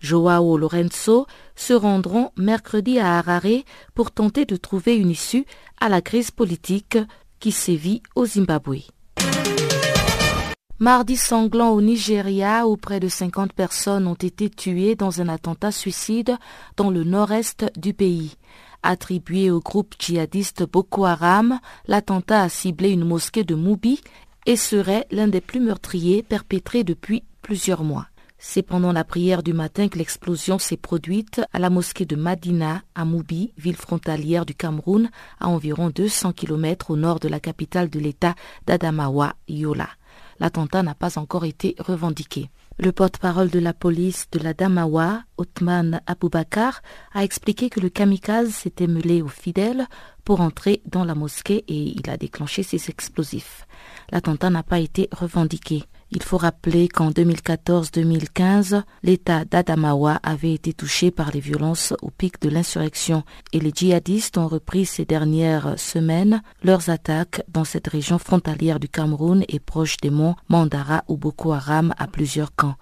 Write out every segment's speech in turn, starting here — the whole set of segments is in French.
Joao Lorenzo, se rendront mercredi à Harare pour tenter de trouver une issue à la crise politique qui sévit au Zimbabwe. Mardi sanglant au Nigeria où près de 50 personnes ont été tuées dans un attentat suicide dans le nord-est du pays. Attribué au groupe djihadiste Boko Haram, l'attentat a ciblé une mosquée de Moubi et serait l'un des plus meurtriers perpétrés depuis plusieurs mois. C'est pendant la prière du matin que l'explosion s'est produite à la mosquée de Madina, à Moubi, ville frontalière du Cameroun, à environ 200 km au nord de la capitale de l'État d'Adamawa, Yola. L'attentat n'a pas encore été revendiqué. Le porte-parole de la police de la Damawa, Othman Aboubakar, a expliqué que le kamikaze s'était mêlé aux fidèles pour entrer dans la mosquée et il a déclenché ses explosifs. L'attentat n'a pas été revendiqué. Il faut rappeler qu'en 2014-2015, l'État d'Adamawa avait été touché par les violences au pic de l'insurrection et les djihadistes ont repris ces dernières semaines leurs attaques dans cette région frontalière du Cameroun et proche des monts Mandara ou Boko Haram à plusieurs camps.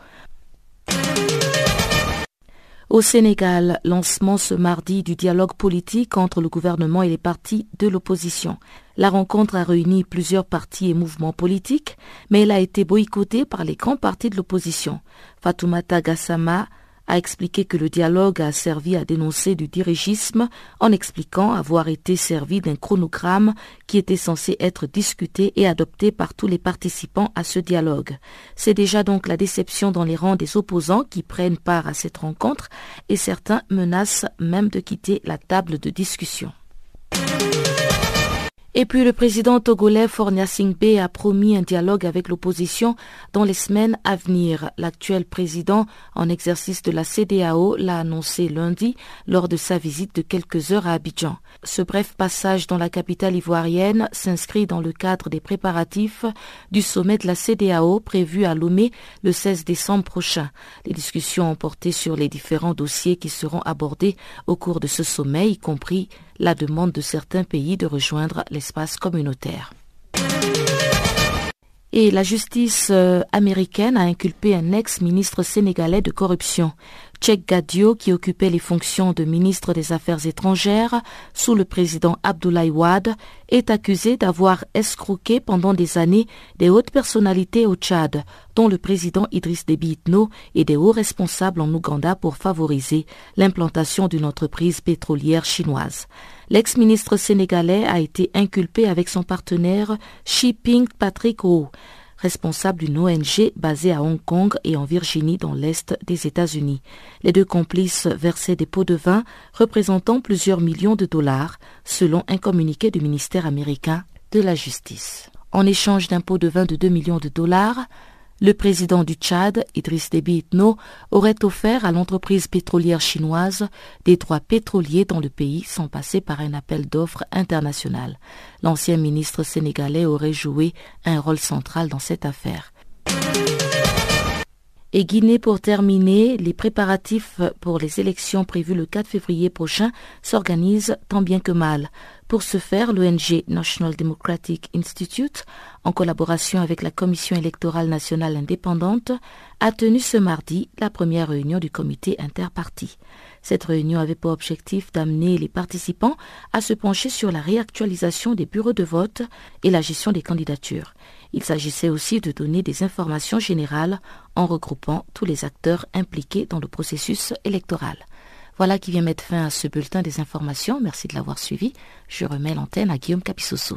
Au Sénégal, lancement ce mardi du dialogue politique entre le gouvernement et les partis de l'opposition. La rencontre a réuni plusieurs partis et mouvements politiques, mais elle a été boycottée par les grands partis de l'opposition. Fatoumata Gassama a expliqué que le dialogue a servi à dénoncer du dirigisme en expliquant avoir été servi d'un chronogramme qui était censé être discuté et adopté par tous les participants à ce dialogue. C'est déjà donc la déception dans les rangs des opposants qui prennent part à cette rencontre et certains menacent même de quitter la table de discussion. Et puis le président togolais Fornia Singbe a promis un dialogue avec l'opposition dans les semaines à venir. L'actuel président en exercice de la CDAO l'a annoncé lundi lors de sa visite de quelques heures à Abidjan. Ce bref passage dans la capitale ivoirienne s'inscrit dans le cadre des préparatifs du sommet de la CDAO prévu à Lomé le 16 décembre prochain. Les discussions ont porté sur les différents dossiers qui seront abordés au cours de ce sommet, y compris la demande de certains pays de rejoindre l'espace communautaire. Et la justice euh, américaine a inculpé un ex-ministre sénégalais de corruption. Tchèque Gadio, qui occupait les fonctions de ministre des Affaires étrangères sous le président Abdoulaye Wade, est accusé d'avoir escroqué pendant des années des hautes personnalités au Tchad, dont le président Idriss Déby Itno et des hauts responsables en Ouganda pour favoriser l'implantation d'une entreprise pétrolière chinoise. L'ex-ministre sénégalais a été inculpé avec son partenaire Shipping Patrick Ho responsable d'une ONG basée à Hong Kong et en Virginie dans l'Est des États-Unis. Les deux complices versaient des pots de vin représentant plusieurs millions de dollars, selon un communiqué du ministère américain de la Justice. En échange d'un pot de vin de 2 millions de dollars, le président du Tchad, Idriss Déby Itno, aurait offert à l'entreprise pétrolière chinoise des droits pétroliers dans le pays sans passer par un appel d'offres international. L'ancien ministre sénégalais aurait joué un rôle central dans cette affaire. Et Guinée pour terminer, les préparatifs pour les élections prévues le 4 février prochain s'organisent tant bien que mal. Pour ce faire, l'ONG National Democratic Institute, en collaboration avec la Commission électorale nationale indépendante, a tenu ce mardi la première réunion du comité interparti. Cette réunion avait pour objectif d'amener les participants à se pencher sur la réactualisation des bureaux de vote et la gestion des candidatures. Il s'agissait aussi de donner des informations générales en regroupant tous les acteurs impliqués dans le processus électoral. Voilà qui vient mettre fin à ce bulletin des informations. Merci de l'avoir suivi. Je remets l'antenne à Guillaume Capissoso.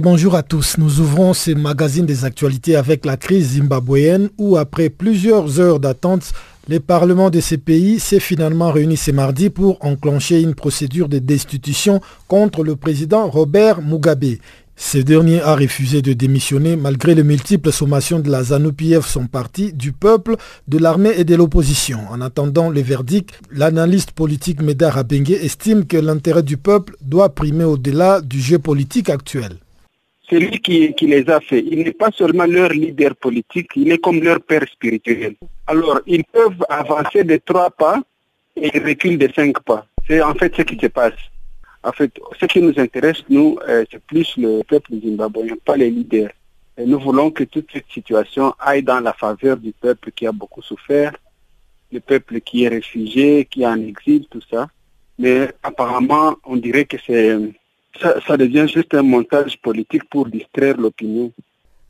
Bonjour à tous. Nous ouvrons ce magazine des actualités avec la crise zimbabwéenne où après plusieurs heures d'attente, le Parlement de ces pays s'est finalement réuni ce mardi pour enclencher une procédure de destitution contre le président Robert Mugabe. Ce dernier a refusé de démissionner malgré les multiples sommations de la ZANU-PF, son parti, du peuple, de l'armée et de l'opposition. En attendant le verdict, l'analyste politique Medar Abengue estime que l'intérêt du peuple doit primer au-delà du jeu politique actuel. C'est lui qui, qui, les a fait. Il n'est pas seulement leur leader politique, il est comme leur père spirituel. Alors, ils peuvent avancer de trois pas et ils reculent de cinq pas. C'est en fait ce qui se passe. En fait, ce qui nous intéresse, nous, euh, c'est plus le peuple zimbabwéen, pas les leaders. Nous voulons que toute cette situation aille dans la faveur du peuple qui a beaucoup souffert, le peuple qui est réfugié, qui est en exil, tout ça. Mais apparemment, on dirait que c'est ça devient juste un montage politique pour distraire l'opinion.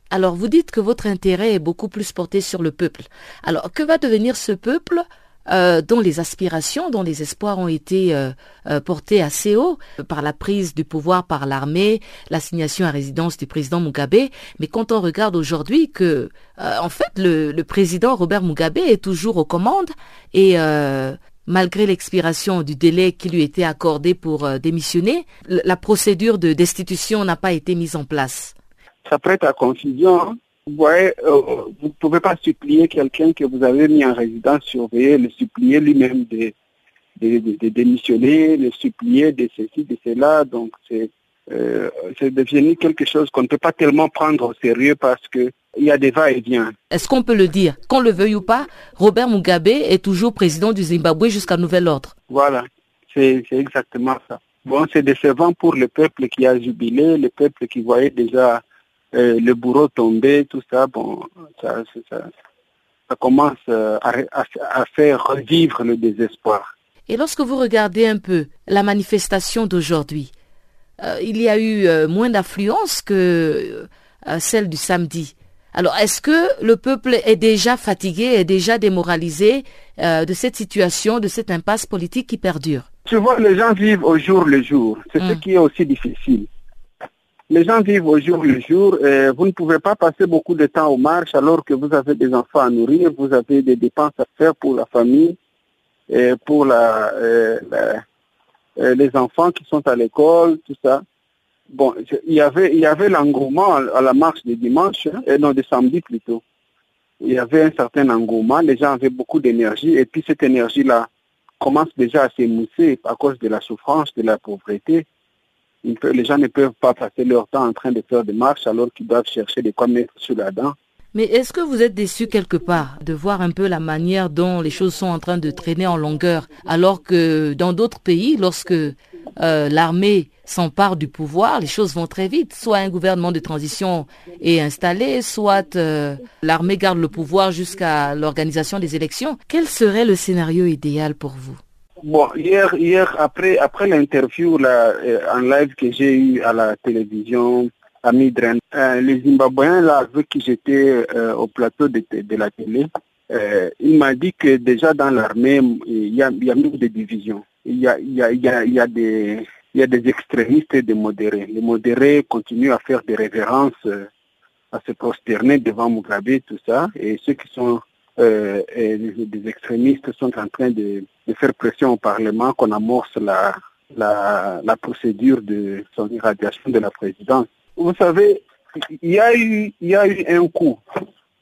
Alors vous dites que votre intérêt est beaucoup plus porté sur le peuple. Alors que va devenir ce peuple euh, dont les aspirations, dont les espoirs ont été euh, euh, portés assez haut par la prise du pouvoir par l'armée, l'assignation à résidence du président Mugabe. Mais quand on regarde aujourd'hui que, en fait, le, le, président Robert Mugabe est toujours aux commandes et malgré l'expiration du délai qui lui était accordé pour démissionner, la procédure de destitution n'a pas été mise en place. Ça prête à confusion. Vous voyez, euh, vous ne pouvez pas supplier quelqu'un que vous avez mis en résidence surveillée, le supplier lui-même de, de, démissionner, le supplier de ceci, de cela. Donc, c'est euh, devenu quelque chose qu'on ne peut pas tellement prendre au sérieux parce qu'il y a des va-et-vient. Est-ce qu'on peut le dire? Qu'on le veuille ou pas, Robert Mugabe est toujours président du Zimbabwe jusqu'à nouvel ordre. Voilà, c'est exactement ça. Bon, c'est décevant pour le peuple qui a jubilé, le peuple qui voyait déjà euh, le bourreau tombé, tout ça, bon, ça, ça, ça commence euh, à, à, faire revivre le désespoir. Et lorsque vous regardez un peu la manifestation d'aujourd'hui, euh, il y a eu moins d'affluence que celle du samedi. Alors, est-ce que le peuple est déjà fatigué, est déjà démoralisé de cette situation, de cette impasse politique qui perdure? Tu vois, les gens vivent au jour le jour. C'est ce hmm. qui est aussi difficile. Les gens vivent au jour le jour. Vous ne pouvez pas passer beaucoup de temps aux marches alors que vous avez des enfants à nourrir, vous avez des dépenses à faire pour la famille, et pour euh, euh, les enfants qui sont à l'école, tout ça. Bon, il y avait, il y avait l'engouement à la marche de dimanche, hein, et non de samedi plutôt. Il y avait un certain engouement, les gens avaient beaucoup d'énergie, et puis cette énergie-là commence déjà à s'émousser à cause de la souffrance, de la pauvreté les gens ne peuvent pas passer leur temps en train de faire des marches alors qu'ils doivent chercher des quoi mettre sur la dent. Mais est-ce que vous êtes déçu quelque part de voir un peu la manière dont les choses sont en train de traîner en longueur, alors que dans d'autres pays, lorsque euh, l'armée s'empare du pouvoir, les choses vont très vite. Soit un gouvernement de transition est installé, soit euh, l'armée garde le pouvoir jusqu'à l'organisation des élections. Quel serait le scénario idéal pour vous? Bon, hier, hier après, après l'interview euh, en live que j'ai eu à la télévision à Midren, euh, les Zimbabwéens là, avec qui j'étais euh, au plateau de, de la télé, il m'a dit que déjà dans l'armée, il y a, il y a des divisions. Il y a, y a, y a, des, y a des extrémistes et des modérés. Les modérés continuent à faire des révérences, à se prosterner devant Mugabe, tout ça, et ceux qui sont des extrémistes sont en train de, faire pression au Parlement qu'on amorce la, la, procédure de son irradiation de la présidence. Vous savez, il y a eu, y a eu un coup.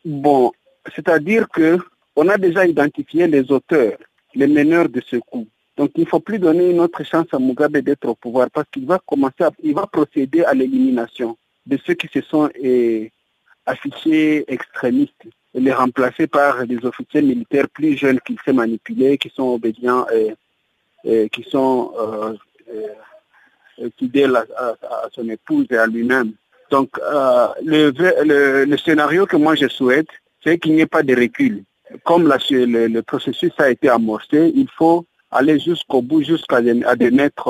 Bon, c'est-à-dire que on a déjà identifié les auteurs, les meneurs de ce coup. Donc il ne faut plus donner une autre chance à Mugabe d'être au pouvoir parce qu'il va commencer, à, il va procéder à l'élimination de ceux qui se sont eh, affichés extrémistes les remplacer par des officiers militaires plus jeunes qui savent manipuler, qui sont obédients et, qui sont euh, fidèles à, son épouse et à lui-même. Donc euh, le, le, scénario que moi je souhaite, c'est qu'il n'y ait pas de recul. Comme le, processus a été amorcé, il faut aller jusqu'au bout, jusqu'à démettre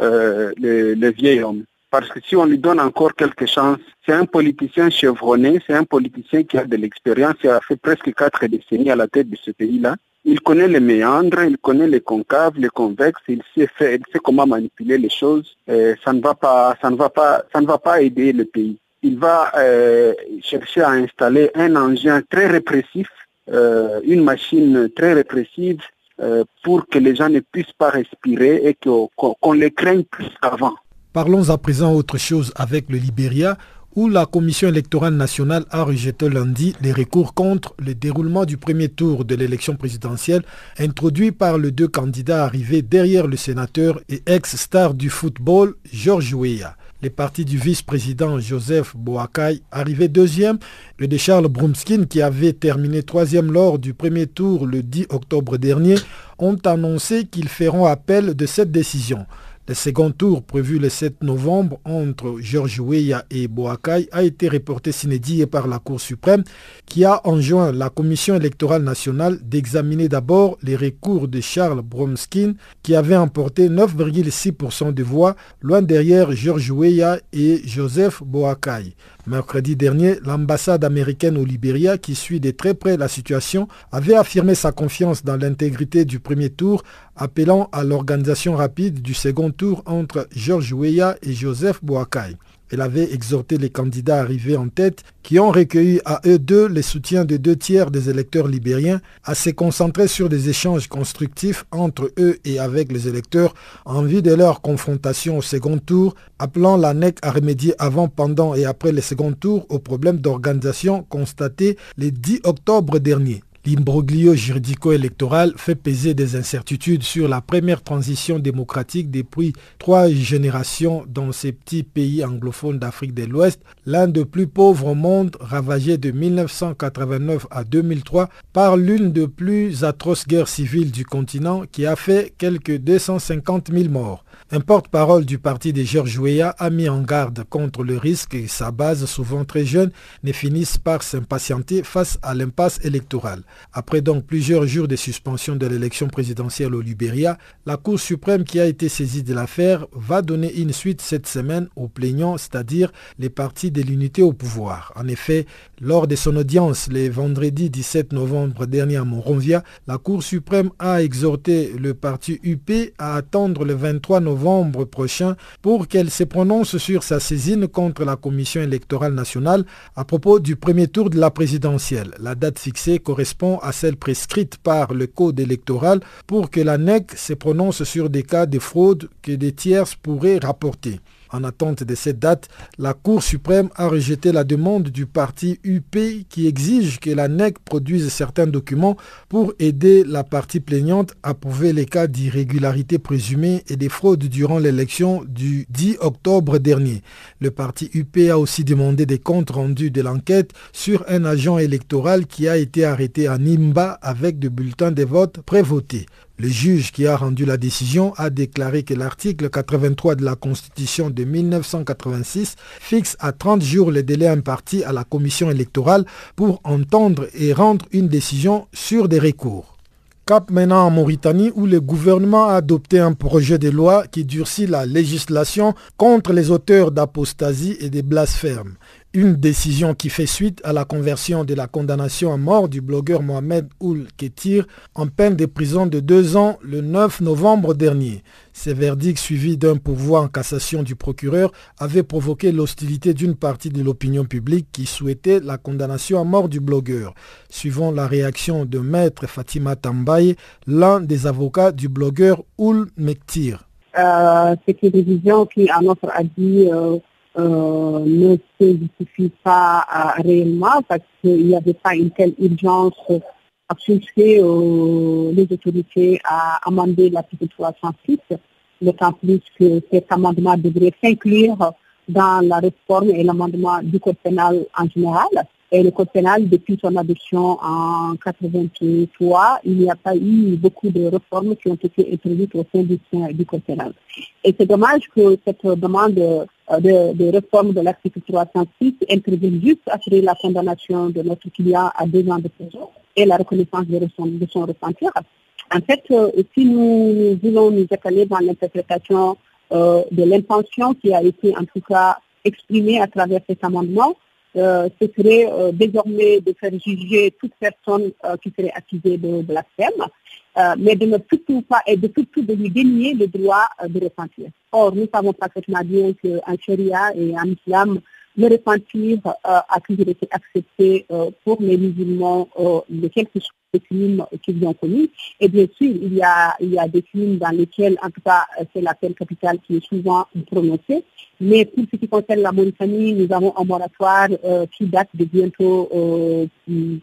euh, le, le vieil homme. Parce que si on lui donne encore quelques chances, c'est un politicien chevronné, c'est un politicien qui a de l'expérience, il a fait presque quatre décennies à la tête de ce pays-là. Il connaît les méandres, il connaît les concaves, les convexes, il sait faire, il sait comment manipuler les choses. ça ne va pas, ça ne va pas, ça ne va pas aider le pays. Il va euh, chercher à installer un engin très répressif, euh, une machine très répressive euh, pour que les gens ne puissent pas respirer et qu'on les craigne plus qu'avant. Parlons à présent autre chose avec le Libéria où la Commission électorale nationale a rejeté lundi les recours contre le déroulement du premier tour de l'élection présidentielle introduit par les deux candidats arrivés derrière le sénateur et ex-star du football Georges Weah. Les partis du vice-président Joseph Boakai, arrivé deuxième, le de Charles Brumskin, qui avait terminé troisième lors du premier tour le 10 octobre dernier, ont annoncé qu'ils feront appel de cette décision. Le second tour prévu le 7 novembre entre Georges Weah et Boakai a été reporté s'inédit par la Cour suprême qui a enjoint la Commission électorale nationale d'examiner d'abord les recours de Charles Bromskin qui avait emporté 9,6% de voix loin derrière Georges Weah et Joseph Boakai. Mercredi dernier, l'ambassade américaine au Libéria, qui suit de très près la situation, avait affirmé sa confiance dans l'intégrité du premier tour, appelant à l'organisation rapide du second tour entre George Weah et Joseph Boakai. Elle avait exhorté les candidats arrivés en tête, qui ont recueilli à eux deux les soutiens de deux tiers des électeurs libériens, à se concentrer sur des échanges constructifs entre eux et avec les électeurs en vue de leur confrontation au second tour, appelant la NEC à remédier avant, pendant et après le second tour aux problèmes d'organisation constatés le 10 octobre dernier. L'imbroglio juridico-électoral fait peser des incertitudes sur la première transition démocratique depuis trois générations dans ces petits pays anglophones d'Afrique de l'Ouest, l'un des plus pauvres au monde, ravagé de 1989 à 2003 par l'une des plus atroces guerres civiles du continent qui a fait quelques 250 000 morts. Un porte-parole du parti de Georges Weah a mis en garde contre le risque que sa base, souvent très jeune, ne finisse par s'impatienter face à l'impasse électorale. Après donc plusieurs jours de suspension de l'élection présidentielle au Libéria, la Cour suprême qui a été saisie de l'affaire va donner une suite cette semaine aux plaignants, c'est-à-dire les partis de l'unité au pouvoir. En effet, lors de son audience le vendredi 17 novembre dernier à Monrovia, la Cour suprême a exhorté le parti UP à attendre le 23 novembre prochain pour qu'elle se prononce sur sa saisine contre la Commission électorale nationale à propos du premier tour de la présidentielle. La date fixée correspond à celle prescrite par le code électoral pour que la NEC se prononce sur des cas de fraude que des tierces pourraient rapporter. En attente de cette date, la Cour suprême a rejeté la demande du parti UP qui exige que la NEC produise certains documents pour aider la partie plaignante à prouver les cas d'irrégularité présumée et des fraudes durant l'élection du 10 octobre dernier. Le parti UP a aussi demandé des comptes rendus de l'enquête sur un agent électoral qui a été arrêté à Nimba avec des bulletins de vote prévotés. Le juge qui a rendu la décision a déclaré que l'article 83 de la Constitution de 1986 fixe à 30 jours le délai imparti à la commission électorale pour entendre et rendre une décision sur des recours. Cap maintenant en Mauritanie où le gouvernement a adopté un projet de loi qui durcit la législation contre les auteurs d'apostasie et des blasphèmes une décision qui fait suite à la conversion de la condamnation à mort du blogueur Mohamed Oul Ketir en peine de prison de deux ans le 9 novembre dernier. Ce verdict suivi d'un pouvoir en cassation du procureur avait provoqué l'hostilité d'une partie de l'opinion publique qui souhaitait la condamnation à mort du blogueur. Suivant la réaction de maître Fatima Tambaye, l'un des avocats du blogueur Oul Mektir. Euh, C'est une décision qui, à notre avis, euh, euh, ne se justifie pas réellement parce qu'il n'y avait pas une telle urgence à pousser euh, les autorités à amender l'article 306, d'autant plus que cet amendement devrait s'inclure dans la réforme et l'amendement du code pénal en général. Et le code pénal, depuis son adoption en 1983, il n'y a pas eu beaucoup de réformes qui ont été introduites au sein du, code pénal. Et c'est dommage que cette demande de, réforme de l'article 306 intervienne juste après la condamnation de notre client à deux ans de prison et la reconnaissance de son, de son repentir. En fait, euh, si nous voulons nous étaler dans l'interprétation de l'intention qui a été en tout cas exprimée à travers cet amendement, ce serait désormais de faire juger toute personne qui serait accusée de blasphème, mais de ne surtout pas et de surtout de lui dénier le droit de repentir. Or, nous savons parfaitement bien qu'en Sharia et en islam, le repentir euh, a toujours été accepté euh, pour les musulmans euh, de quelques crimes qu'ils ont commis. Et bien sûr, il y, a, il y a des crimes dans lesquels, en tout cas, c'est la peine capitale qui est souvent prononcée. Mais pour ce qui concerne la Mauritanie, nous avons un moratoire qui date de bientôt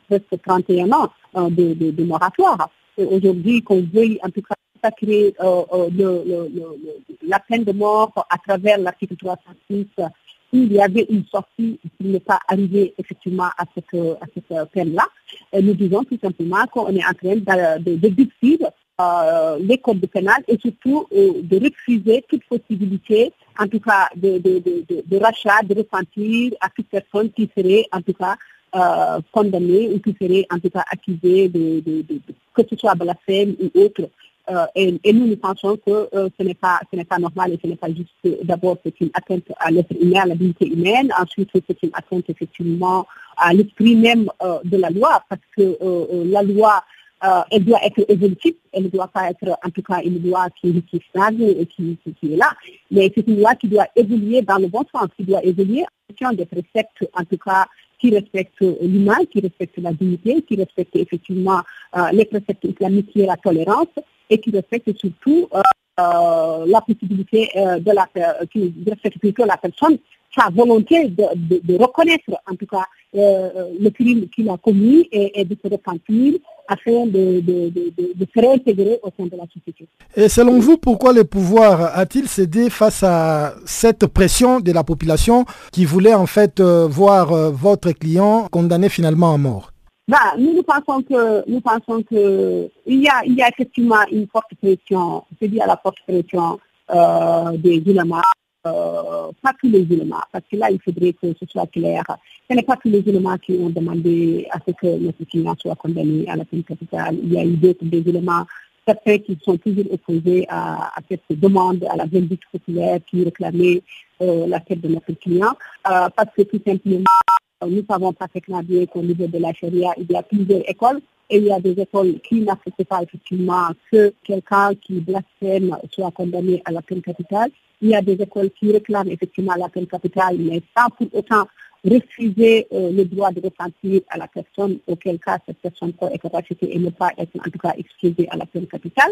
presque 31 ans de, de, de moratoire. Aujourd'hui, qu'on veuille en tout cas sacrer la peine de mort à travers l'article 306 il y avait une sortie qui n'est pas arrivée effectivement à cette, à cette peine-là. Nous disons tout simplement qu'on est en train de, de, euh, les codes de pénal et surtout euh, de refuser toute possibilité, en tout cas, de, de, rachat, de repentir à toute personne qui serait, en tout cas, euh, condamnée ou qui serait, en tout cas, accusée de, que ce soit blasphème ou autre. Euh, et, nous, nous pensons que euh, ce n'est pas, ce n'est pas normal et ce n'est pas juste. D'abord, c'est une atteinte à l'être humain, à la dignité humaine. Ensuite, c'est une atteinte effectivement à l'esprit même de la loi, parce que la loi, elle doit être évolutive. Elle ne doit pas être, en tout cas, une loi qui, stagne et qui, qui, est là. Mais c'est une loi qui doit évoluer dans le bon sens, qui doit évoluer en fonction des préceptes, en tout cas, qui respectent l'humain, qui respectent la dignité, qui respectent effectivement les préceptes islamiques et la tolérance et qui respecte surtout euh, euh, la possibilité euh, de la, qui respecte personne, sa volonté de, reconnaître en tout cas le crime qu'il a commis et, de se repentir afin de, se réintégrer au sein de la société. Et selon vous, pourquoi le pouvoir a-t-il cédé face à cette pression de la population qui voulait en fait voir votre client condamné finalement à mort? Bah, nous, nous pensons que nous pensons que il y a il y a effectivement une forte pression, c'est dit à la forte pression euh, des éléments, euh, pas tous les éléments, parce que là il faudrait que ce soit clair. Ce n'est pas tous les éléments qui ont demandé à ce que notre client soit condamné à la peine capitale. Il y a eu d'autres éléments certains qui sont toujours opposés à, à cette demande, à la vindicte populaire qui réclamait euh, la tête de notre client, euh, parce que tout simplement nous savons parfaitement bien qu'au niveau de la charia, il y a plusieurs écoles et il y a des écoles qui n'acceptent pas effectivement que quelqu'un qui blasphème soit condamné à la peine capitale. Il y a des écoles qui réclament effectivement la peine capitale, mais sans pour autant refuser euh, le droit de repentir à la personne, auquel cas cette personne peut être rachetée et ne pas être en tout cas excusée à la peine capitale.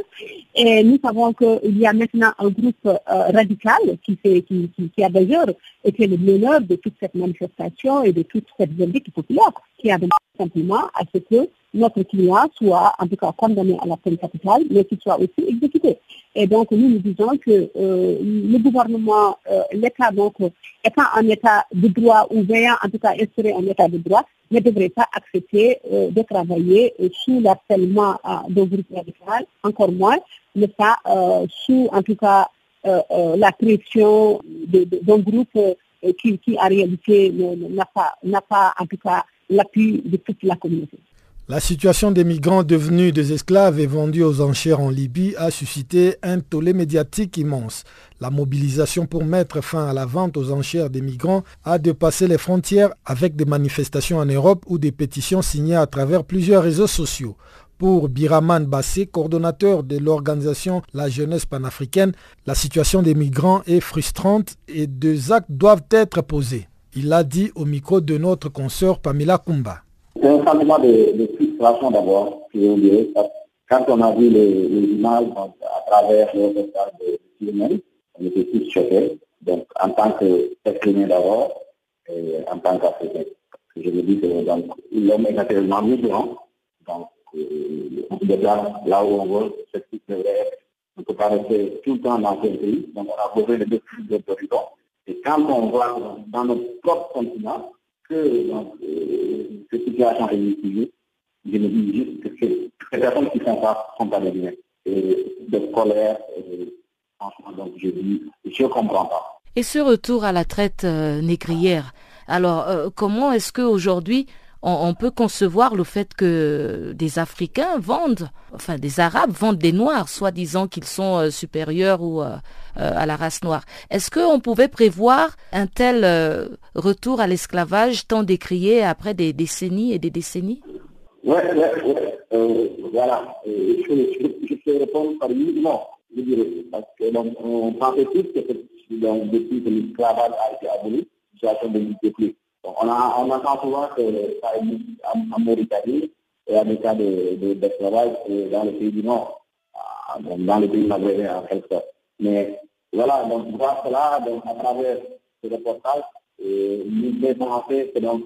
Et nous savons qu'il y a maintenant un groupe euh, radical qui, fait, qui, a d'ailleurs été le meneur de toute cette manifestation et de toute cette vérité populaire, qui a simplement à ce que notre client soit en tout cas condamné à la peine capitale, mais qu'il soit aussi exécuté. Et donc, nous nous disons que euh, le gouvernement, euh, l'État, donc, étant un État de droit ou veillant en tout cas instaurer un État de droit, ne devrait pas accepter euh, de travailler sous l'harcèlement d'un groupe radical, encore moins ne pas sous en tout cas la pression d'un groupe qui, qui en réalité n'a pas, n'a pas en tout cas l'appui de toute la communauté. La situation des migrants devenus des esclaves et vendus aux enchères en Libye a suscité un tollé médiatique immense. La mobilisation pour mettre fin à la vente aux enchères des migrants a dépassé les frontières avec des manifestations en Europe ou des pétitions signées à travers plusieurs réseaux sociaux. Pour Biraman Bassé, coordonnateur de l'organisation La Jeunesse panafricaine, la situation des migrants est frustrante et deux actes doivent être posés. Il l'a dit au micro de notre consoeur Pamela Kumba. C'est un sentiment de, frustration d'abord, je vous dirais. Quand on a vu les, images à travers le reportage de CNN, on était tous choqués. Donc, en tant que d'abord, et en tant qu'Africain. Je me dis que l'homme est naturellement migrant. Donc, euh, on là où on veut, ce qui devrait. On ne peut pas rester tout le temps dans un pays. Donc, on a besoin de deux d'horizons. Et quand on voit dans notre propre continent que donc, euh, cette situation est mitigée, je me dis juste que ces personnes qui sont pas, sont pas des biens. De colère, et, franchement, donc je dis, je ne comprends pas. Et ce retour à la traite euh, négrière, alors euh, comment est-ce qu'aujourd'hui on, peut concevoir le fait que des Africains vendent, enfin des Arabes vendent des Noirs, soit disant qu'ils sont euh, supérieurs ou euh, à la race noire. Est-ce qu'on pouvait prévoir un tel retour à l'esclavage tant décrié après des décennies et des décennies? Oui, oui, oui. voilà. Je, peux répondre par oui non, je dirais. Parce qu'on pensait tous que depuis que l'esclavage a été aboli, situation n'existait plus. On, a, on entend souvent que ça existe en, Mauritanie et a des cas d'esclavage de, dans le pays du Nord, dans le pays maghrébin en quelque sorte. Mais voilà, donc voir cela donc, à travers ce reportage, fait penser que donc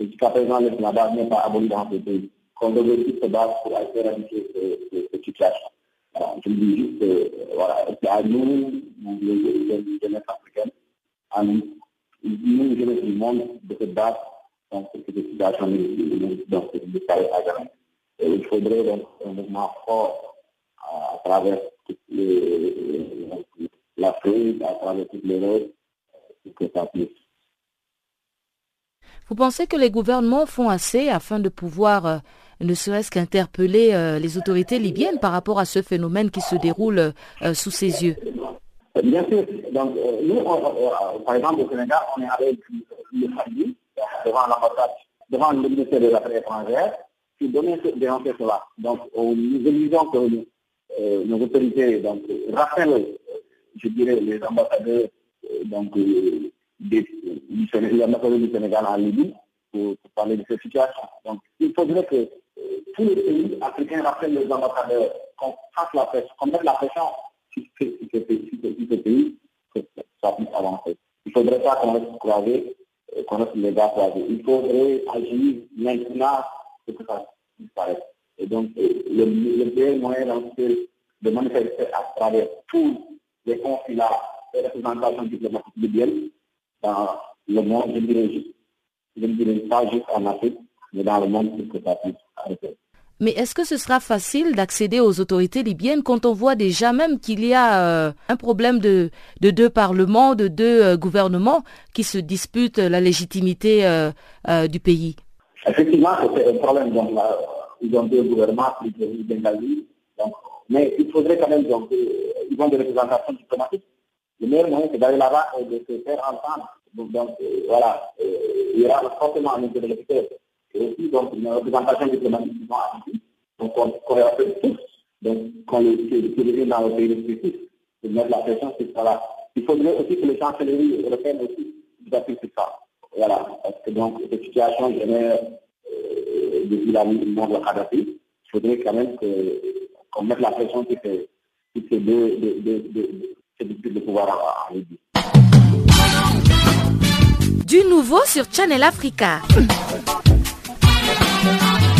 jusqu'à présent l'esclavage n'est pas aboli dans ce pays. Qu'on devrait se battre pour éradiquer cette situation. je dis juste, euh, voilà, c'est à nous, les jeunes africaines, à nous cette situation il faudrait donc un mouvement fort à, travers toute l'Afrique, à travers toutes les l'Europe, pour que ça puisse. Vous pensez que les gouvernements font assez afin de pouvoir euh, ne serait-ce qu'interpeller euh, les autorités libyennes par rapport à ce phénomène qui se déroule euh, sous ses yeux? Bien sûr. Donc, euh, nous, par exemple, au Sénégal, on est allé le samedi devant l'ambassade, devant le ministère des Affaires étrangères, qui donnait dénoncer cela. Donc, nous exigeons que nos autorités donc, rappellent, je dirais, les ambassadeurs donc, du, Sénégal, du Sénégal en Libye pour, parler de cette situation. Donc, il faudrait que tous les pays africains rappellent les ambassadeurs, qu'on fasse la pression, qu'on mette la pression ces pays, ça puisse avancer. Il ne faudrait pas qu'on reste croisé, euh, qu'on reste les gars croisés. Il faudrait agir maintenant pour que ça disparaisse. Et donc, euh, le, le meilleur moyen de manifester à travers tous les consulats et représentations diplomatiques libyennes dans le monde, je ne dirais pas juste en Afrique, mais dans le monde pour que ça puisse arrêter. Mais est-ce que ce sera facile d'accéder aux autorités libyennes quand on voit déjà même qu'il y a euh, un problème de, de, deux parlements, de deux euh, gouvernements qui se disputent la légitimité euh, du pays? Effectivement, c'est un problème. Donc, ils ont deux gouvernements, mais il faudrait quand même, donc, ils ont des représentations diplomatiques. Le meilleur moyen, c'est d'aller là-bas et de se faire entendre. Donc, donc voilà, il y aura forcément un interlocuteur et aussi donc une représentation diplomatique qui vont donc on, qu'on appelle tous, donc qu'on les dirige dans le pays respectif, de mettre la pression sur ça. Il faudrait aussi que les chancelleries européennes aussi appuient sur ça. Voilà, parce que donc cette situation génère euh, depuis la mort de Kadhafi, il faudrait quand même qu'on mette la pression sur ces, sur ces deux, deux, deux, deux de pouvoir en Libye. Du nouveau sur Channel Africa.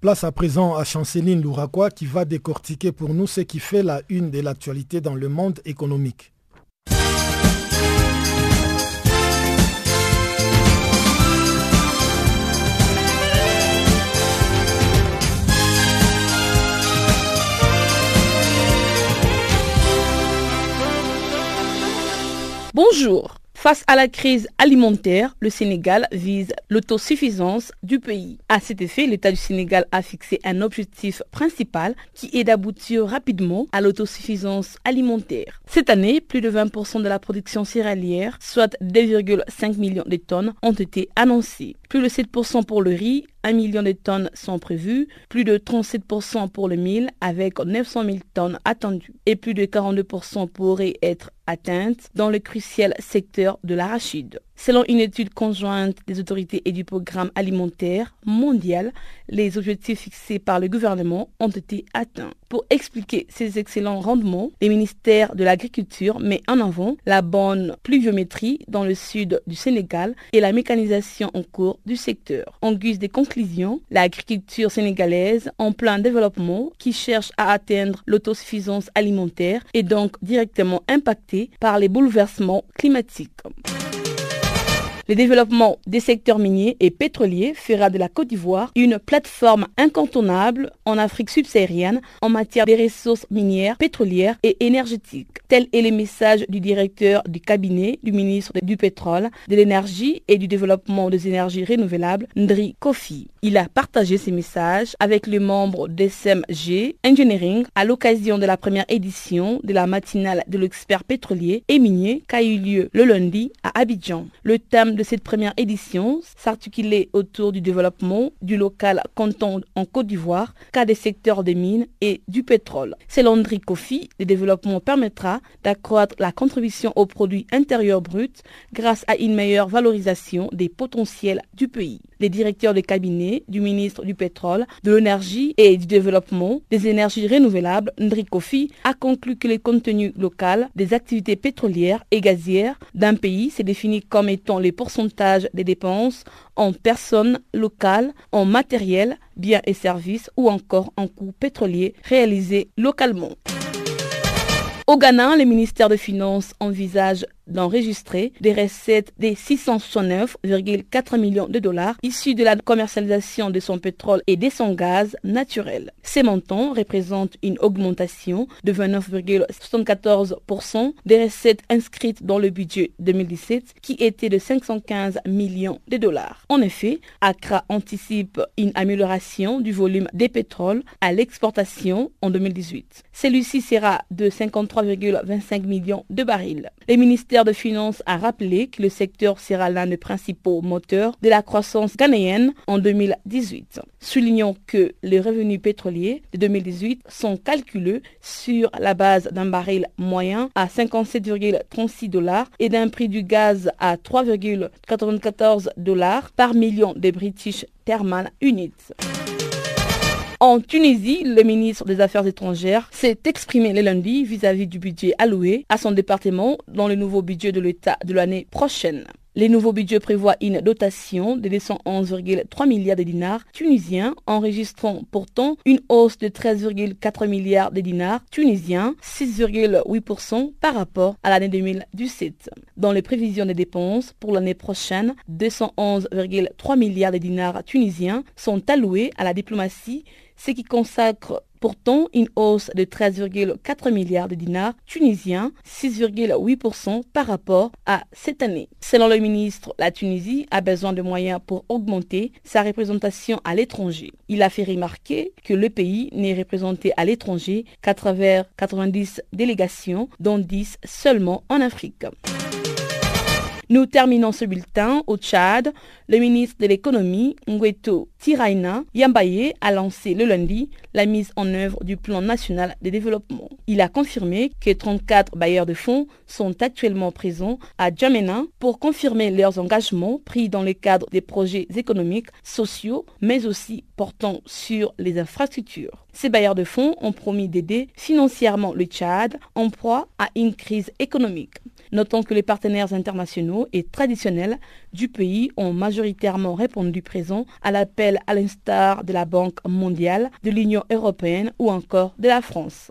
Place à présent à Chanceline Louraquois qui va décortiquer pour nous ce qui fait la une de l'actualité dans le monde économique. Bonjour. Face à la crise alimentaire, le Sénégal vise l'autosuffisance du pays. À cet effet, l'État du Sénégal a fixé un objectif principal qui est d'aboutir rapidement à l'autosuffisance alimentaire. Cette année, plus de 20% de la production céréalière, soit 2,5 millions de tonnes, ont été annoncées. Plus de 7% pour le riz, 1 million de tonnes sont prévues, plus de 37% pour le mil avec 900 000 tonnes attendues et plus de 42% pourraient être atteintes dans le crucial secteur de l'arachide. Selon une étude conjointe des autorités et du programme alimentaire mondial, les objectifs fixés par le gouvernement ont été atteints. Pour expliquer ces excellents rendements, le ministère de l'Agriculture met en avant la bonne pluviométrie dans le sud du Sénégal et la mécanisation en cours du secteur. En guise des conclusions, l'agriculture sénégalaise en plein développement qui cherche à atteindre l'autosuffisance alimentaire est donc directement impactée par les bouleversements climatiques. Le développement des secteurs miniers et pétroliers fera de la Côte d'Ivoire une plateforme incontournable en Afrique subsaharienne en matière des ressources minières, pétrolières et énergétiques. Tel est le message du directeur du cabinet du ministre du Pétrole, de l'Énergie et du Développement des énergies renouvelables, Ndri Kofi. Il a partagé ces messages avec les membres d'SMG Engineering à l'occasion de la première édition de la matinale de l'expert pétrolier et minier qui a eu lieu le lundi à Abidjan. Le thème de cette première édition s'articulait autour du développement du local canton en Côte d'Ivoire, cas des secteurs des mines et du pétrole. Selon André Kofi, le développement permettra d'accroître la contribution au produit intérieur brut grâce à une meilleure valorisation des potentiels du pays. Les directeurs de cabinet du ministre du pétrole, de l'énergie et du développement des énergies renouvelables, Ndri Kofi, a conclu que le contenu local des activités pétrolières et gazières d'un pays s'est défini comme étant les des dépenses en personnes locales, en matériel, biens et services ou encore en coûts pétroliers réalisés localement. Au Ghana, le ministère des Finances envisage d'enregistrer des recettes de 669,4 millions de dollars issus de la commercialisation de son pétrole et de son gaz naturel. Ces montants représentent une augmentation de 29,74% des recettes inscrites dans le budget 2017 qui était de 515 millions de dollars. En effet, Accra anticipe une amélioration du volume des pétroles à l'exportation en 2018. Celui-ci sera de 53,25 millions de barils. Ministères de Finances a rappelé que le secteur sera l'un des principaux moteurs de la croissance ghanéenne en 2018. Soulignons que les revenus pétroliers de 2018 sont calculés sur la base d'un baril moyen à 57,36 dollars et d'un prix du gaz à 3,94 dollars par million de British Thermal Units. En Tunisie, le ministre des Affaires étrangères s'est exprimé le lundi vis-à-vis du budget alloué à son département dans le nouveau budget de l'État de l'année prochaine. Les nouveaux budgets prévoient une dotation de 211,3 milliards de dinars tunisiens, enregistrant pourtant une hausse de 13,4 milliards de dinars tunisiens, 6,8% par rapport à l'année 2017. Dans les prévisions des dépenses pour l'année prochaine, 211,3 milliards de dinars tunisiens sont alloués à la diplomatie ce qui consacre pourtant une hausse de 13,4 milliards de dinars tunisiens, 6,8% par rapport à cette année. Selon le ministre, la Tunisie a besoin de moyens pour augmenter sa représentation à l'étranger. Il a fait remarquer que le pays n'est représenté à l'étranger qu'à travers 90 délégations, dont 10 seulement en Afrique. Nous terminons ce bulletin au Tchad. Le ministre de l'économie, Ngweto Tiraina Yambaye, a lancé le lundi la mise en œuvre du plan national de développement. Il a confirmé que 34 bailleurs de fonds sont actuellement présents à Djamena pour confirmer leurs engagements pris dans le cadre des projets économiques, sociaux, mais aussi portant sur les infrastructures. Ces bailleurs de fonds ont promis d'aider financièrement le Tchad en proie à une crise économique. Notons que les partenaires internationaux et traditionnels du pays ont majoritairement répondu présent à l'appel à l'instar de la Banque mondiale, de l'Union européenne ou encore de la France.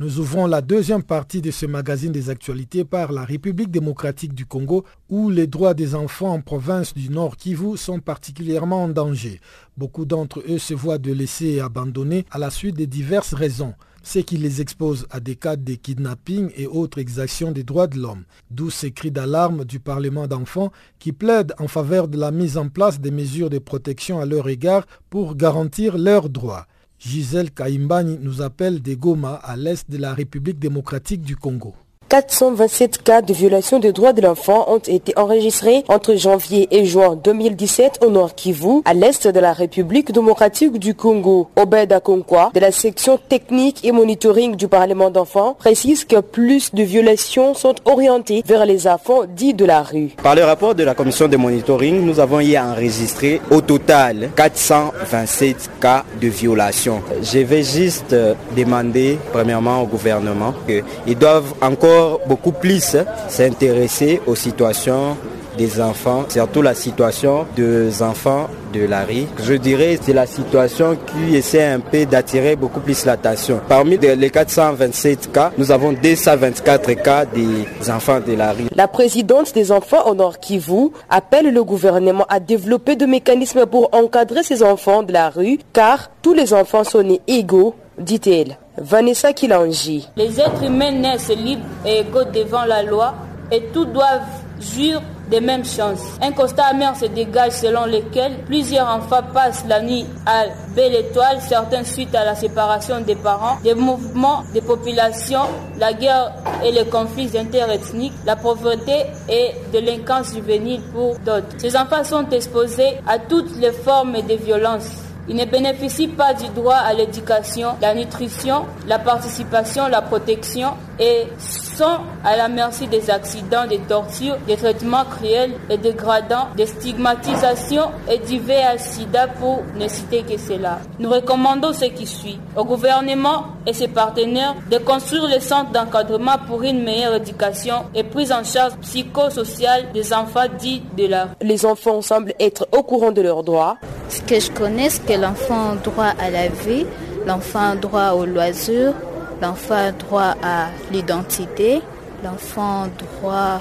Nous ouvrons la deuxième partie de ce magazine des actualités par la République démocratique du Congo où les droits des enfants en province du Nord Kivu sont particulièrement en danger. Beaucoup d'entre eux se voient de laisser abandonnés à la suite de diverses raisons ce qui les expose à des cas de kidnapping et autres exactions des droits de l'homme. D'où ces cris d'alarme du Parlement d'enfants qui plaide en faveur de la mise en place des mesures de protection à leur égard pour garantir leurs droits. Gisèle Kaimbani nous appelle des Goma à l'est de la République démocratique du Congo. 427 cas de violation des droits de l'enfant ont été enregistrés entre janvier et juin 2017 au Nord Kivu, à l'est de la République démocratique du Congo. Obed Akonkwa, de la section technique et monitoring du Parlement d'enfants, précise que plus de violations sont orientées vers les enfants dits de la rue. Par le rapport de la commission de monitoring, nous avons y enregistré au total 427 cas de violation. Je vais juste demander premièrement au gouvernement qu'ils doivent encore beaucoup plus s'intéresser aux situations des enfants, surtout la situation des enfants de la rue. Je dirais c'est la situation qui essaie un peu d'attirer beaucoup plus l'attention. Parmi les 427 cas, nous avons 224 cas des enfants de la rue. La présidente des enfants au Nord Kivu appelle le gouvernement à développer des mécanismes pour encadrer ces enfants de la rue car tous les enfants sont nés égaux, dit-elle. Vanessa Kilangi. Les êtres humains naissent libres et égaux devant la loi et tous doivent jouir des mêmes chances. Un constat amer se dégage selon lequel plusieurs enfants passent la nuit à Belle Étoile, certains suite à la séparation des parents, des mouvements de population, la guerre et les conflits interethniques, la pauvreté et délinquance juvénile pour d'autres. Ces enfants sont exposés à toutes les formes de violence ils ne bénéficient pas du droit à l'éducation, la nutrition, la participation, la protection et sont à la merci des accidents, des tortures, des traitements cruels et dégradants, des stigmatisations et du VIH-Sida pour ne citer que cela. Nous recommandons ce qui suit au gouvernement et ses partenaires de construire les centres d'encadrement pour une meilleure éducation et prise en charge psychosociale des enfants dits de la Les enfants semblent être au courant de leurs droits. Ce que je connais, c'est que l'enfant a droit à la vie, l'enfant a droit au loisir, l'enfant a droit à l'identité, l'enfant a droit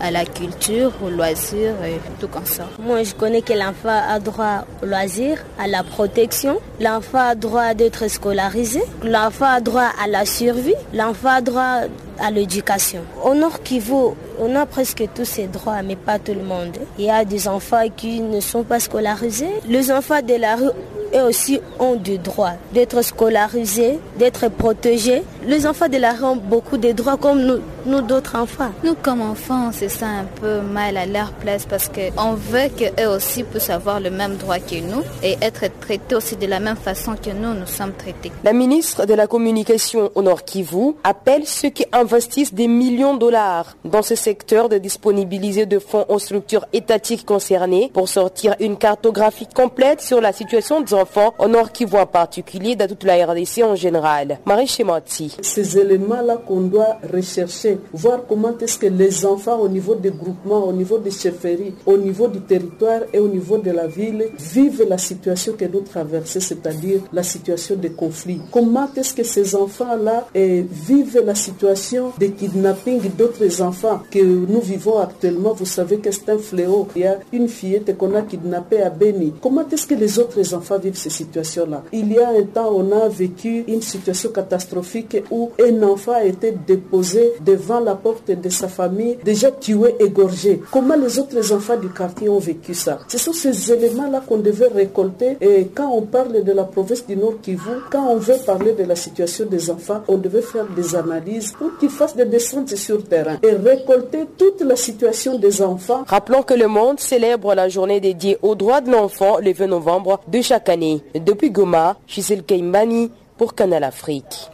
à la culture, au loisir et tout comme ça. Moi, je connais que l'enfant a droit au loisir, à la protection, l'enfant a droit d'être scolarisé, l'enfant a droit à la survie, l'enfant a droit à l'éducation. Au Nord Kivu, on a presque tous ces droits, mais pas tout le monde. Il y a des enfants qui ne sont pas scolarisés. Les enfants de la rue eux aussi ont du droit d'être scolarisés, d'être protégés. Les enfants de la rue ont beaucoup de droits comme nous, nous d'autres enfants. Nous, comme enfants, on se sent un peu mal à leur place parce qu'on veut qu'eux aussi puissent avoir le même droit que nous et être traités aussi de la même façon que nous, nous sommes traités. La ministre de la Communication au Nord Kivu appelle ceux qui investissent des millions de dollars dans ce secteur de disponibiliser de fonds aux structures étatiques concernées pour sortir une cartographie complète sur la situation des enfants au Nord Kivu en particulier, dans toute la RDC en général. Marie Chemati. Ces éléments-là qu'on doit rechercher, voir comment est-ce que les enfants au niveau des groupements, au niveau des chefferies, au niveau du territoire et au niveau de la ville vivent la situation que nous traversons, c'est-à-dire la situation de conflit. Comment est-ce que ces enfants-là vivent la situation de kidnapping d'autres enfants que nous vivons actuellement? Vous savez que c'est un fléau. Il y a une fillette qu'on a kidnappée à Beni. Comment est-ce que les autres enfants vivent ces situations-là? Il y a un temps, on a vécu une situation catastrophique où un enfant a été déposé devant la porte de sa famille, déjà tué, égorgé. Comment les autres enfants du quartier ont vécu ça? Ce sont ces éléments-là qu'on devait récolter. Et quand on parle de la province du Nord Kivu, quand on veut parler de la situation des enfants, on devait faire des analyses pour qu'ils fassent des descentes sur terrain et récolter toute la situation des enfants. Rappelons que le monde célèbre la journée dédiée aux droits de l'enfant le 20 novembre de chaque année. Depuis Goma, Gisèle Kaimbani pour Canal Afrique.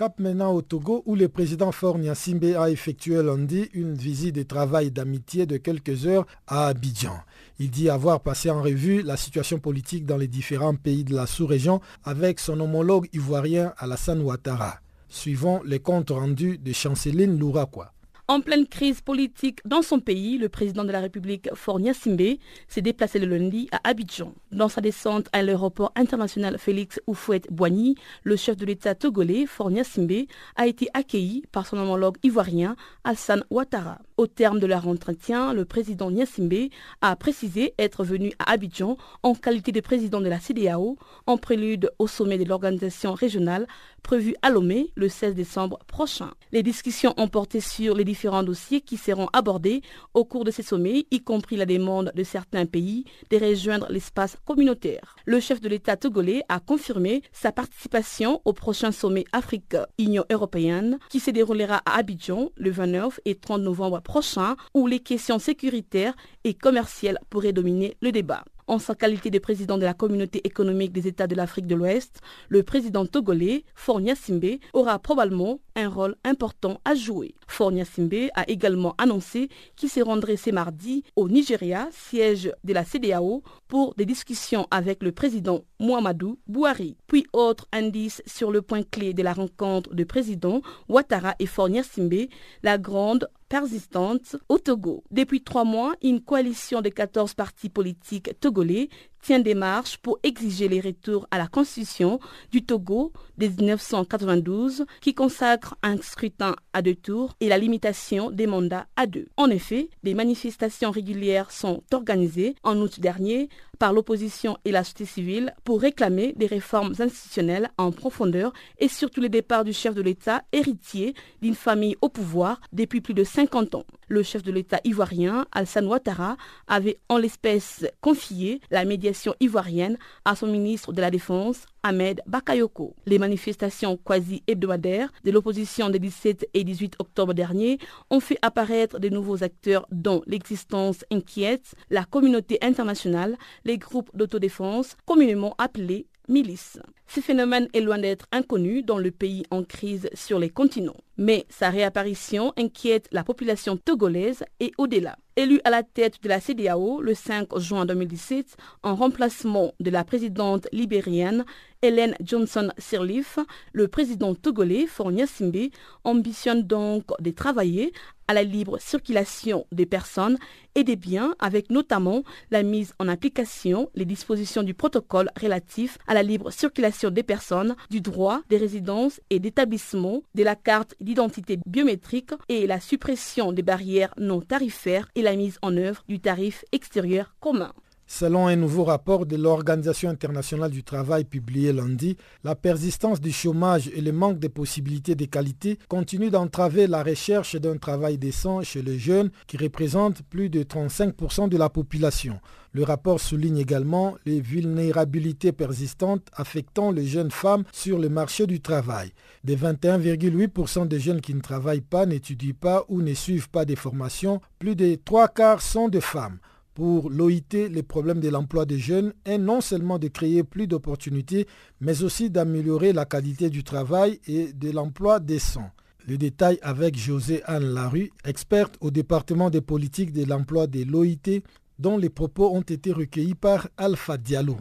Cap maintenant au Togo où le président Fornia Simbe a effectué lundi une visite de travail d'amitié de quelques heures à Abidjan. Il dit avoir passé en revue la situation politique dans les différents pays de la sous-région avec son homologue ivoirien Alassane Ouattara. Suivant les comptes rendus de Chanceline Louraquois. En pleine crise politique dans son pays, le président de la République, Fornia Simbe, s'est déplacé le lundi à Abidjan. Dans sa descente à l'aéroport international Félix Oufouette-Boigny, le chef de l'État togolais, Fornia Simbe, a été accueilli par son homologue ivoirien, Hassan Ouattara. Au terme de leur entretien, le président Niasimbe a précisé être venu à Abidjan en qualité de président de la CDAO en prélude au sommet de l'organisation régionale prévu à Lomé le 16 décembre prochain. Les discussions ont porté sur les différents dossiers qui seront abordés au cours de ces sommets, y compris la demande de certains pays de rejoindre l'espace communautaire. Le chef de l'État togolais a confirmé sa participation au prochain sommet Afrique-Union européenne qui se déroulera à Abidjan le 29 et 30 novembre prochain où les questions sécuritaires et commerciales pourraient dominer le débat. En sa qualité de président de la communauté économique des États de l'Afrique de l'Ouest, le président togolais, Fornia Simbe, aura probablement un rôle important à jouer. Fornia Simbe a également annoncé qu'il se rendrait ce mardi au Nigeria, siège de la CDAO, pour des discussions avec le président Muhammadu Buhari. Puis autre indice sur le point clé de la rencontre de président Ouattara et Fornia Simbe, la grande persistante au Togo. Depuis trois mois, une coalition de 14 partis politiques togolais tient des marches pour exiger les retours à la constitution du Togo de 1992 qui consacre un scrutin à deux tours et la limitation des mandats à deux. En effet, des manifestations régulières sont organisées en août dernier par l'opposition et la société civile pour réclamer des réformes institutionnelles en profondeur et surtout le départ du chef de l'État héritier d'une famille au pouvoir depuis plus de 50 ans. Le chef de l'État ivoirien, Alassane Ouattara, avait en l'espèce confié la médiation ivoirienne à son ministre de la Défense, Ahmed Bakayoko. Les manifestations quasi-hebdomadaires de l'opposition des 17 et 18 octobre dernier ont fait apparaître de nouveaux acteurs dont l'existence inquiète la communauté internationale, les groupes d'autodéfense communément appelés milices. Ce phénomène est loin d'être inconnu dans le pays en crise sur les continents, mais sa réapparition inquiète la population togolaise et au-delà. Élu à la tête de la CDAO le 5 juin 2017 en remplacement de la présidente libérienne Hélène Johnson Sirleaf, le président togolais Fornia Simbe ambitionne donc de travailler à la libre circulation des personnes et des biens avec notamment la mise en application les dispositions du protocole relatif à la libre circulation des personnes, du droit des résidences et d'établissement, de la carte d'identité biométrique et la suppression des barrières non tarifaires la mise en œuvre du tarif extérieur commun. Selon un nouveau rapport de l'Organisation internationale du travail publié lundi, la persistance du chômage et le manque de possibilités de qualité continuent d'entraver la recherche d'un travail décent chez les jeunes qui représentent plus de 35% de la population. Le rapport souligne également les vulnérabilités persistantes affectant les jeunes femmes sur le marché du travail. Des 21,8% des jeunes qui ne travaillent pas, n'étudient pas ou ne suivent pas des formations, plus de trois quarts sont de femmes. Pour l'OIT, les problèmes de l'emploi des jeunes est non seulement de créer plus d'opportunités, mais aussi d'améliorer la qualité du travail et de l'emploi décent. Le détail avec José Anne Larue, experte au département des politiques de l'emploi de l'OIT, dont les propos ont été recueillis par Alpha Diallo.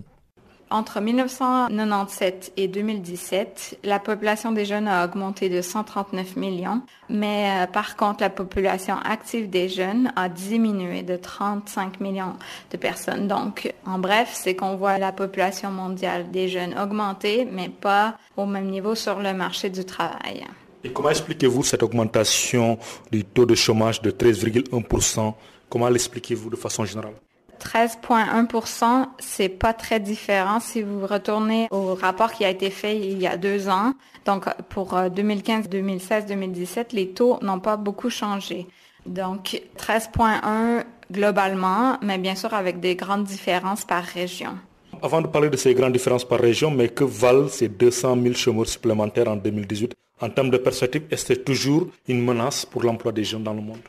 Entre 1997 et 2017, la population des jeunes a augmenté de 139 millions, mais euh, par contre, la population active des jeunes a diminué de 35 millions de personnes. Donc, en bref, c'est qu'on voit la population mondiale des jeunes augmenter, mais pas au même niveau sur le marché du travail. Et comment expliquez-vous cette augmentation du taux de chômage de 13,1% Comment l'expliquez-vous de façon générale? 13,1% c'est pas très différent si vous retournez au rapport qui a été fait il y a deux ans. Donc, pour 2015, 2016, 2017, les taux n'ont pas beaucoup changé. Donc, 13,1 globalement, mais bien sûr avec des grandes différences par région. Avant de parler de ces grandes différences par région, mais que valent ces 200 000 chômeurs supplémentaires en 2018 En termes de perspective, est-ce toujours une menace pour l'emploi des jeunes dans le monde?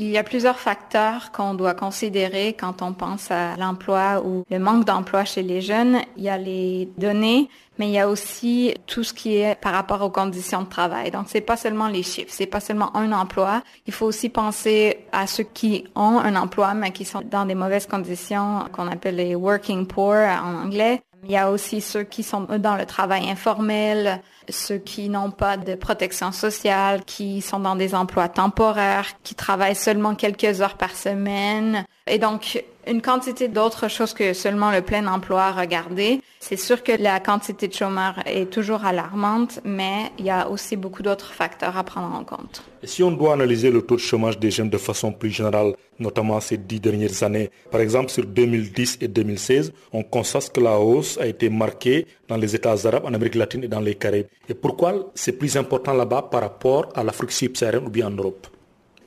Il y a plusieurs facteurs qu'on doit considérer quand on pense à l'emploi ou le manque d'emploi chez les jeunes. Il y a les données, mais il y a aussi tout ce qui est par rapport aux conditions de travail. Donc c'est pas seulement les chiffres, c'est pas seulement un emploi. Il faut aussi penser à ceux qui ont un emploi mais qui sont dans des mauvaises conditions qu'on appelle les working poor en anglais. Il y a aussi ceux qui sont dans le travail informel, ceux qui n'ont pas de protection sociale, qui sont dans des emplois temporaires, qui travaillent seulement quelques heures par semaine. Et donc, une quantité d'autres choses que seulement le plein emploi à regarder. C'est sûr que la quantité de chômeurs est toujours alarmante, mais il y a aussi beaucoup d'autres facteurs à prendre en compte. Si on doit analyser le taux de chômage des jeunes de façon plus générale, notamment ces dix dernières années, par exemple sur 2010 et 2016, on constate que la hausse a été marquée dans les États arabes, en Amérique latine et dans les Caraïbes. Et pourquoi c'est plus important là-bas par rapport à l'Afrique subsaharienne ou bien en Europe?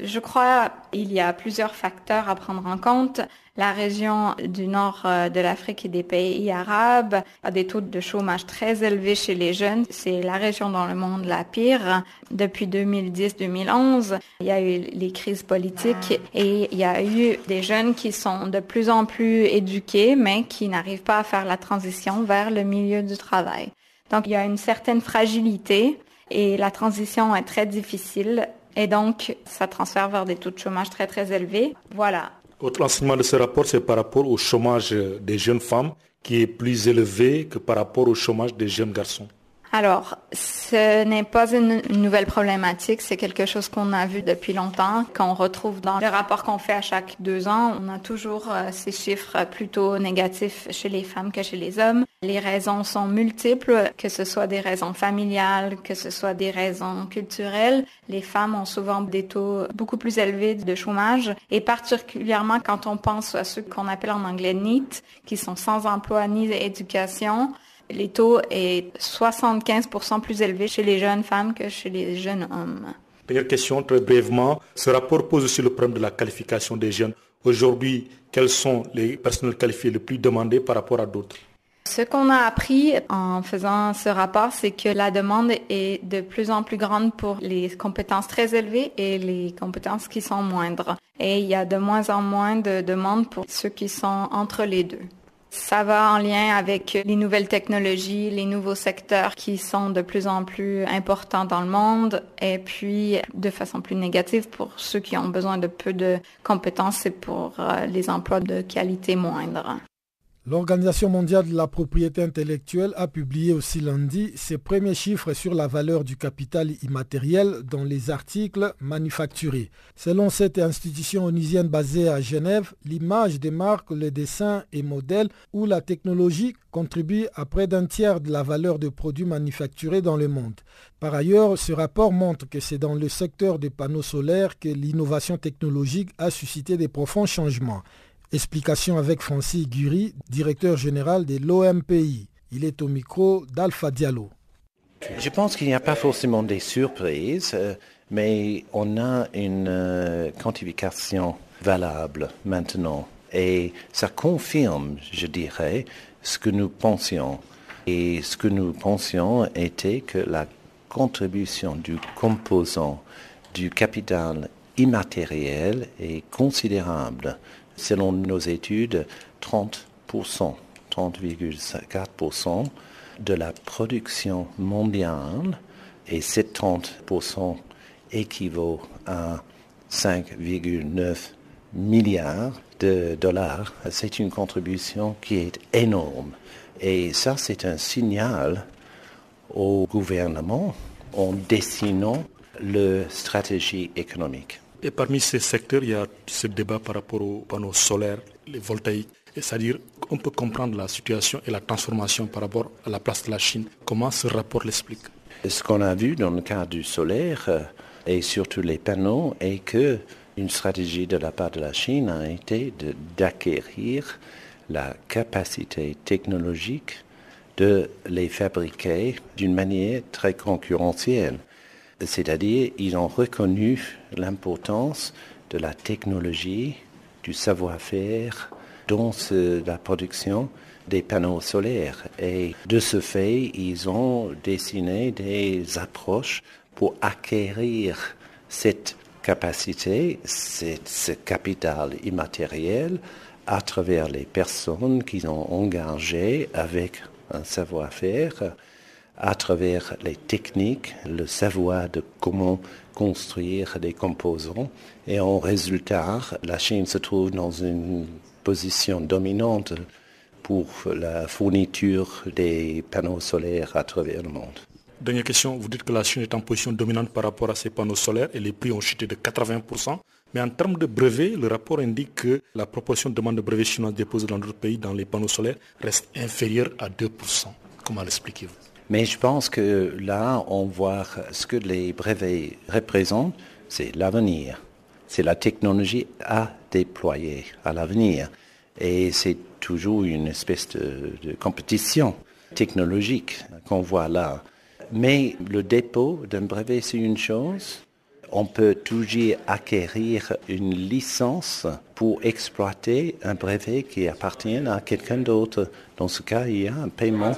Je crois qu'il y a plusieurs facteurs à prendre en compte. La région du nord euh, de l'Afrique et des pays arabes a des taux de chômage très élevés chez les jeunes. C'est la région dans le monde la pire. Depuis 2010-2011, il y a eu les crises politiques et il y a eu des jeunes qui sont de plus en plus éduqués, mais qui n'arrivent pas à faire la transition vers le milieu du travail. Donc il y a une certaine fragilité et la transition est très difficile et donc, ça transfère vers des taux de chômage très, très élevés. Voilà. Autre enseignement de ce rapport, c'est par rapport au chômage des jeunes femmes qui est plus élevé que par rapport au chômage des jeunes garçons. Alors, ce n'est pas une nouvelle problématique, c'est quelque chose qu'on a vu depuis longtemps, qu'on retrouve dans le rapport qu'on fait à chaque deux ans. On a toujours euh, ces chiffres plutôt négatifs chez les femmes que chez les hommes. Les raisons sont multiples, que ce soit des raisons familiales, que ce soit des raisons culturelles. Les femmes ont souvent des taux beaucoup plus élevés de chômage et particulièrement quand on pense à ceux qu'on appelle en anglais NEET, qui sont sans emploi ni éducation les taux est 75% plus élevés chez les jeunes femmes que chez les jeunes hommes. Dernière question, très brièvement. Ce rapport pose aussi le problème de la qualification des jeunes. Aujourd'hui, quels sont les personnels qualifiés les plus demandés par rapport à d'autres? Ce qu'on a appris en faisant ce rapport, c'est que la demande est de plus en plus grande pour les compétences très élevées et les compétences qui sont moindres. Et il y a de moins en moins de demandes pour ceux qui sont entre les deux. Ça va en lien avec les nouvelles technologies, les nouveaux secteurs qui sont de plus en plus importants dans le monde et puis de façon plus négative pour ceux qui ont besoin de peu de compétences et pour euh, les emplois de qualité moindre. L'Organisation mondiale de la propriété intellectuelle a publié aussi lundi ses premiers chiffres sur la valeur du capital immatériel dans les articles manufacturés. Selon cette institution onisienne basée à Genève, l'image des marques, les dessins et modèles ou la technologie contribuent à près d'un tiers de la valeur de produits manufacturés dans le monde. Par ailleurs, ce rapport montre que c'est dans le secteur des panneaux solaires que l'innovation technologique a suscité des profonds changements. Explication avec Francis Gury, directeur général de l'OMPI. Il est au micro d'Alpha Diallo. Je pense qu'il n'y a pas forcément des surprises, euh, mais on a une euh, quantification valable maintenant. Et ça confirme, je dirais, ce que nous pensions. Et ce que nous pensions était que la contribution du composant du capital immatériel est considérable selon nos études, 30%, 30,4% de la production mondiale et ces 30% équivaut à 5,9 milliards de dollars. C'est une contribution qui est énorme. Et ça, c'est un signal au gouvernement en dessinant la stratégie économique. Et parmi ces secteurs, il y a ce débat par rapport aux panneaux solaires, les voltaïques. C'est-à-dire qu'on peut comprendre la situation et la transformation par rapport à la place de la Chine. Comment ce rapport l'explique? Ce qu'on a vu dans le cas du solaire euh, et surtout les panneaux est que une stratégie de la part de la Chine a été d'acquérir la capacité technologique de les fabriquer d'une manière très concurrentielle. C'est-à-dire, ils ont reconnu l'importance de la technologie, du savoir-faire dans la production des panneaux solaires. Et de ce fait, ils ont dessiné des approches pour acquérir cette capacité, ce capital immatériel à travers les personnes qui ont engagé avec un savoir-faire, à travers les techniques, le savoir de comment construire des composants. Et en résultat, la Chine se trouve dans une position dominante pour la fourniture des panneaux solaires à travers le monde. Dernière question, vous dites que la Chine est en position dominante par rapport à ces panneaux solaires et les prix ont chuté de 80%. Mais en termes de brevets, le rapport indique que la proportion de demandes de brevets chinois déposées dans d'autres pays dans les panneaux solaires reste inférieure à 2%. Comment l'expliquez-vous? Mais je pense que là, on voit ce que les brevets représentent, c'est l'avenir. C'est la technologie à déployer à l'avenir. Et c'est toujours une espèce de, de compétition technologique qu'on voit là. Mais le dépôt d'un brevet, c'est une chose. On peut toujours acquérir une licence pour exploiter un brevet qui appartient à quelqu'un d'autre. Dans ce cas, il y a un paiement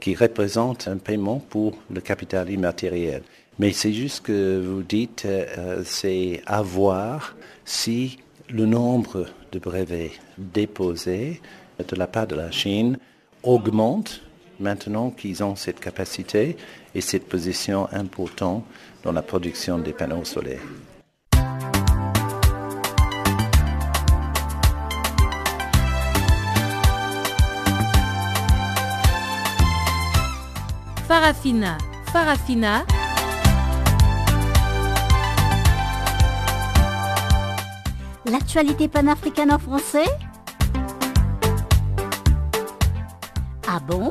qui représente un paiement pour le capital immatériel. Mais c'est juste que vous dites, euh, c'est à voir si le nombre de brevets déposés de la part de la Chine augmente maintenant qu'ils ont cette capacité et cette position importante dans la production des panneaux solaires. Farafina, Farafina. L'actualité panafricaine en français Ah bon?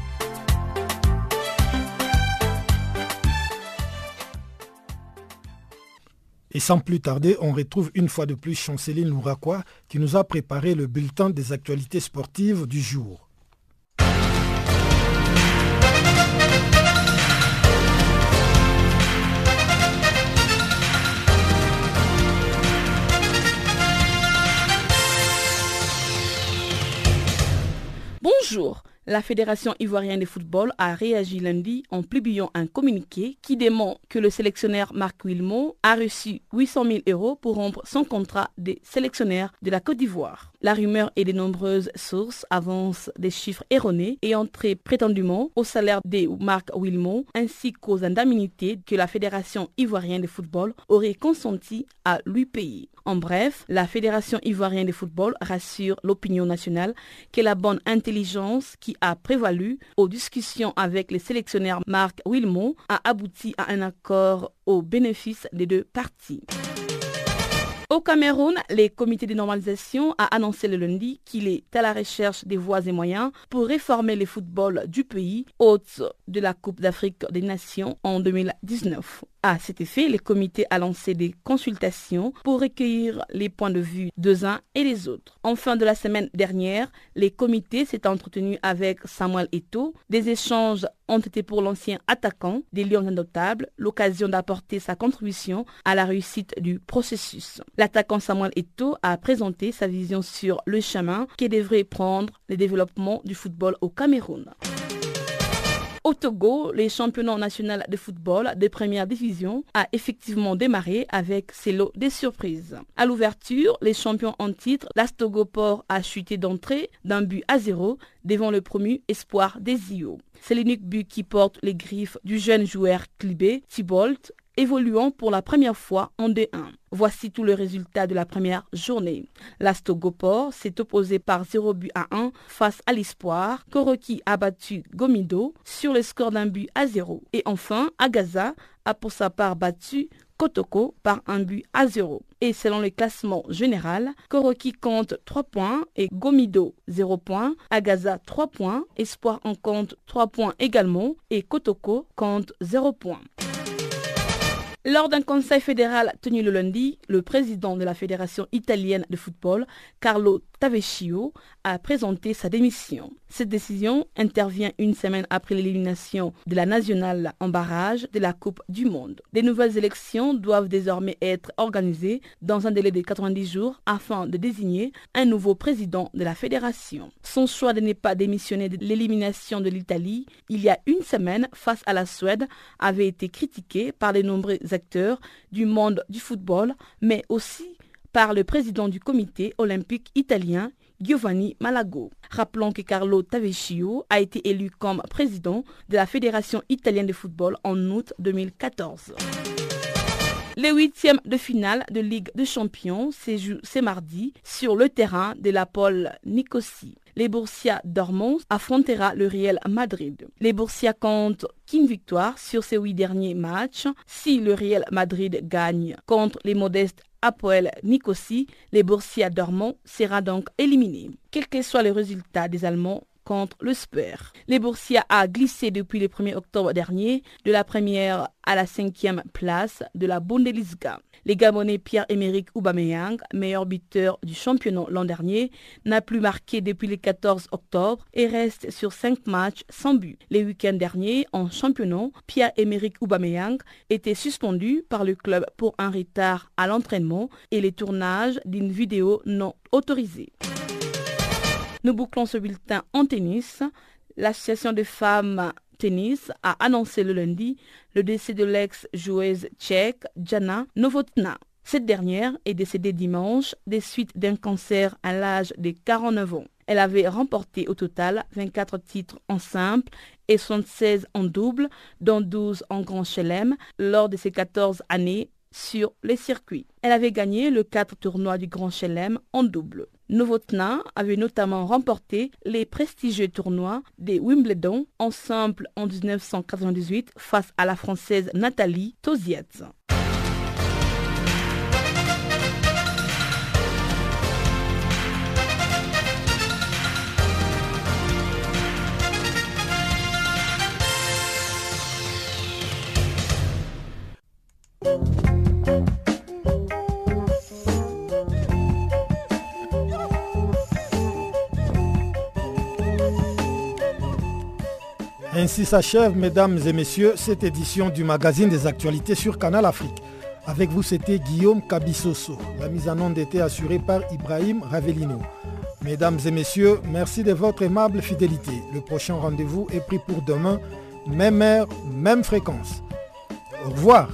Et sans plus tarder, on retrouve une fois de plus Chanceline Louraquois qui nous a préparé le bulletin des actualités sportives du jour. Bonjour, la Fédération ivoirienne de football a réagi lundi en publiant un communiqué qui dément que le sélectionneur Marc Wilmot a reçu 800 000 euros pour rompre son contrat de sélectionneur de la Côte d'Ivoire. La rumeur et de nombreuses sources avancent des chiffres erronés et entrés prétendument au salaire de Marc Wilmot ainsi qu'aux indemnités que la Fédération ivoirienne de football aurait consenti à lui payer. En bref, la Fédération ivoirienne de football rassure l'opinion nationale que la bonne intelligence qui a prévalu aux discussions avec le sélectionneur Marc Wilmot a abouti à un accord au bénéfice des deux parties. Au Cameroun, le comité de normalisation a annoncé le lundi qu'il est à la recherche des voies et moyens pour réformer le football du pays, hôte de la Coupe d'Afrique des Nations en 2019. À cet effet, le comité a lancé des consultations pour recueillir les points de vue des uns et des autres. En fin de la semaine dernière, les comités s'est entretenu avec Samuel Eto. Des échanges ont été pour l'ancien attaquant des Lions Indomptables l'occasion d'apporter sa contribution à la réussite du processus. L'attaquant Samuel Eto a présenté sa vision sur le chemin qui devrait prendre le développement du football au Cameroun. Au Togo, les championnats national de football de première division a effectivement démarré avec ses lots de surprises. À l'ouverture, les champions en titre, l'Astogoport a chuté d'entrée d'un but à zéro devant le promu espoir des IO. C'est l'unique but qui porte les griffes du jeune joueur Clibé, Thibault, évoluant pour la première fois en D1. Voici tout le résultat de la première journée. L'Astogopor s'est opposé par 0 but à 1 face à l'Espoir. Koroki a battu Gomido sur le score d'un but à 0. Et enfin, Agaza a pour sa part battu Kotoko par un but à 0. Et selon le classement général, Koroki compte 3 points et Gomido 0 points, Agaza 3 points, Espoir en compte 3 points également et Kotoko compte 0 points. Lors d'un conseil fédéral tenu le lundi, le président de la Fédération italienne de football, Carlo Tavechio a présenté sa démission. Cette décision intervient une semaine après l'élimination de la nationale en barrage de la Coupe du Monde. Des nouvelles élections doivent désormais être organisées dans un délai de 90 jours afin de désigner un nouveau président de la fédération. Son choix de ne pas démissionner de l'élimination de l'Italie il y a une semaine face à la Suède avait été critiqué par de nombreux acteurs du monde du football, mais aussi par le président du comité olympique italien Giovanni Malago. Rappelons que Carlo Tavecchio a été élu comme président de la Fédération italienne de football en août 2014. Les huitièmes de finale de Ligue des Champions se jouent ce mardi sur le terrain de la Pole Nicosie. Les Borussia Dortmund affrontera le Real Madrid. Les Borussia comptent qu'une victoire sur ces huit derniers matchs. Si le Real Madrid gagne contre les modestes Apoel Nicosie, les Borussia Dortmund sera donc éliminé. Quel que soit le résultat des Allemands, contre le Spur. Les Borussia a glissé depuis le 1er octobre dernier de la première à la cinquième place de la Bundesliga. Les Gabonais Pierre-Emerick Aubameyang, meilleur buteur du championnat l'an dernier, n'a plus marqué depuis le 14 octobre et reste sur cinq matchs sans but. Les week-ends derniers, en championnat, Pierre-Emerick Aubameyang était suspendu par le club pour un retard à l'entraînement et le tournage d'une vidéo non autorisée. Nous bouclons ce bulletin en tennis. L'association des femmes tennis a annoncé le lundi le décès de l'ex-joueuse tchèque Jana Novotna. Cette dernière est décédée dimanche des suites d'un cancer à l'âge de 49 ans. Elle avait remporté au total 24 titres en simple et 76 en double, dont 12 en grand chelem, lors de ses 14 années sur les circuits. Elle avait gagné le 4 tournois du Grand Chelem en double. Novotna avait notamment remporté les prestigieux tournois des Wimbledon en simple en 1998 face à la Française Nathalie Tozietz. Ainsi s'achève, mesdames et messieurs, cette édition du magazine des actualités sur Canal Afrique. Avec vous, c'était Guillaume Kabissoso. La mise en onde était assurée par Ibrahim Ravelino. Mesdames et messieurs, merci de votre aimable fidélité. Le prochain rendez-vous est pris pour demain, même heure, même fréquence. Au revoir.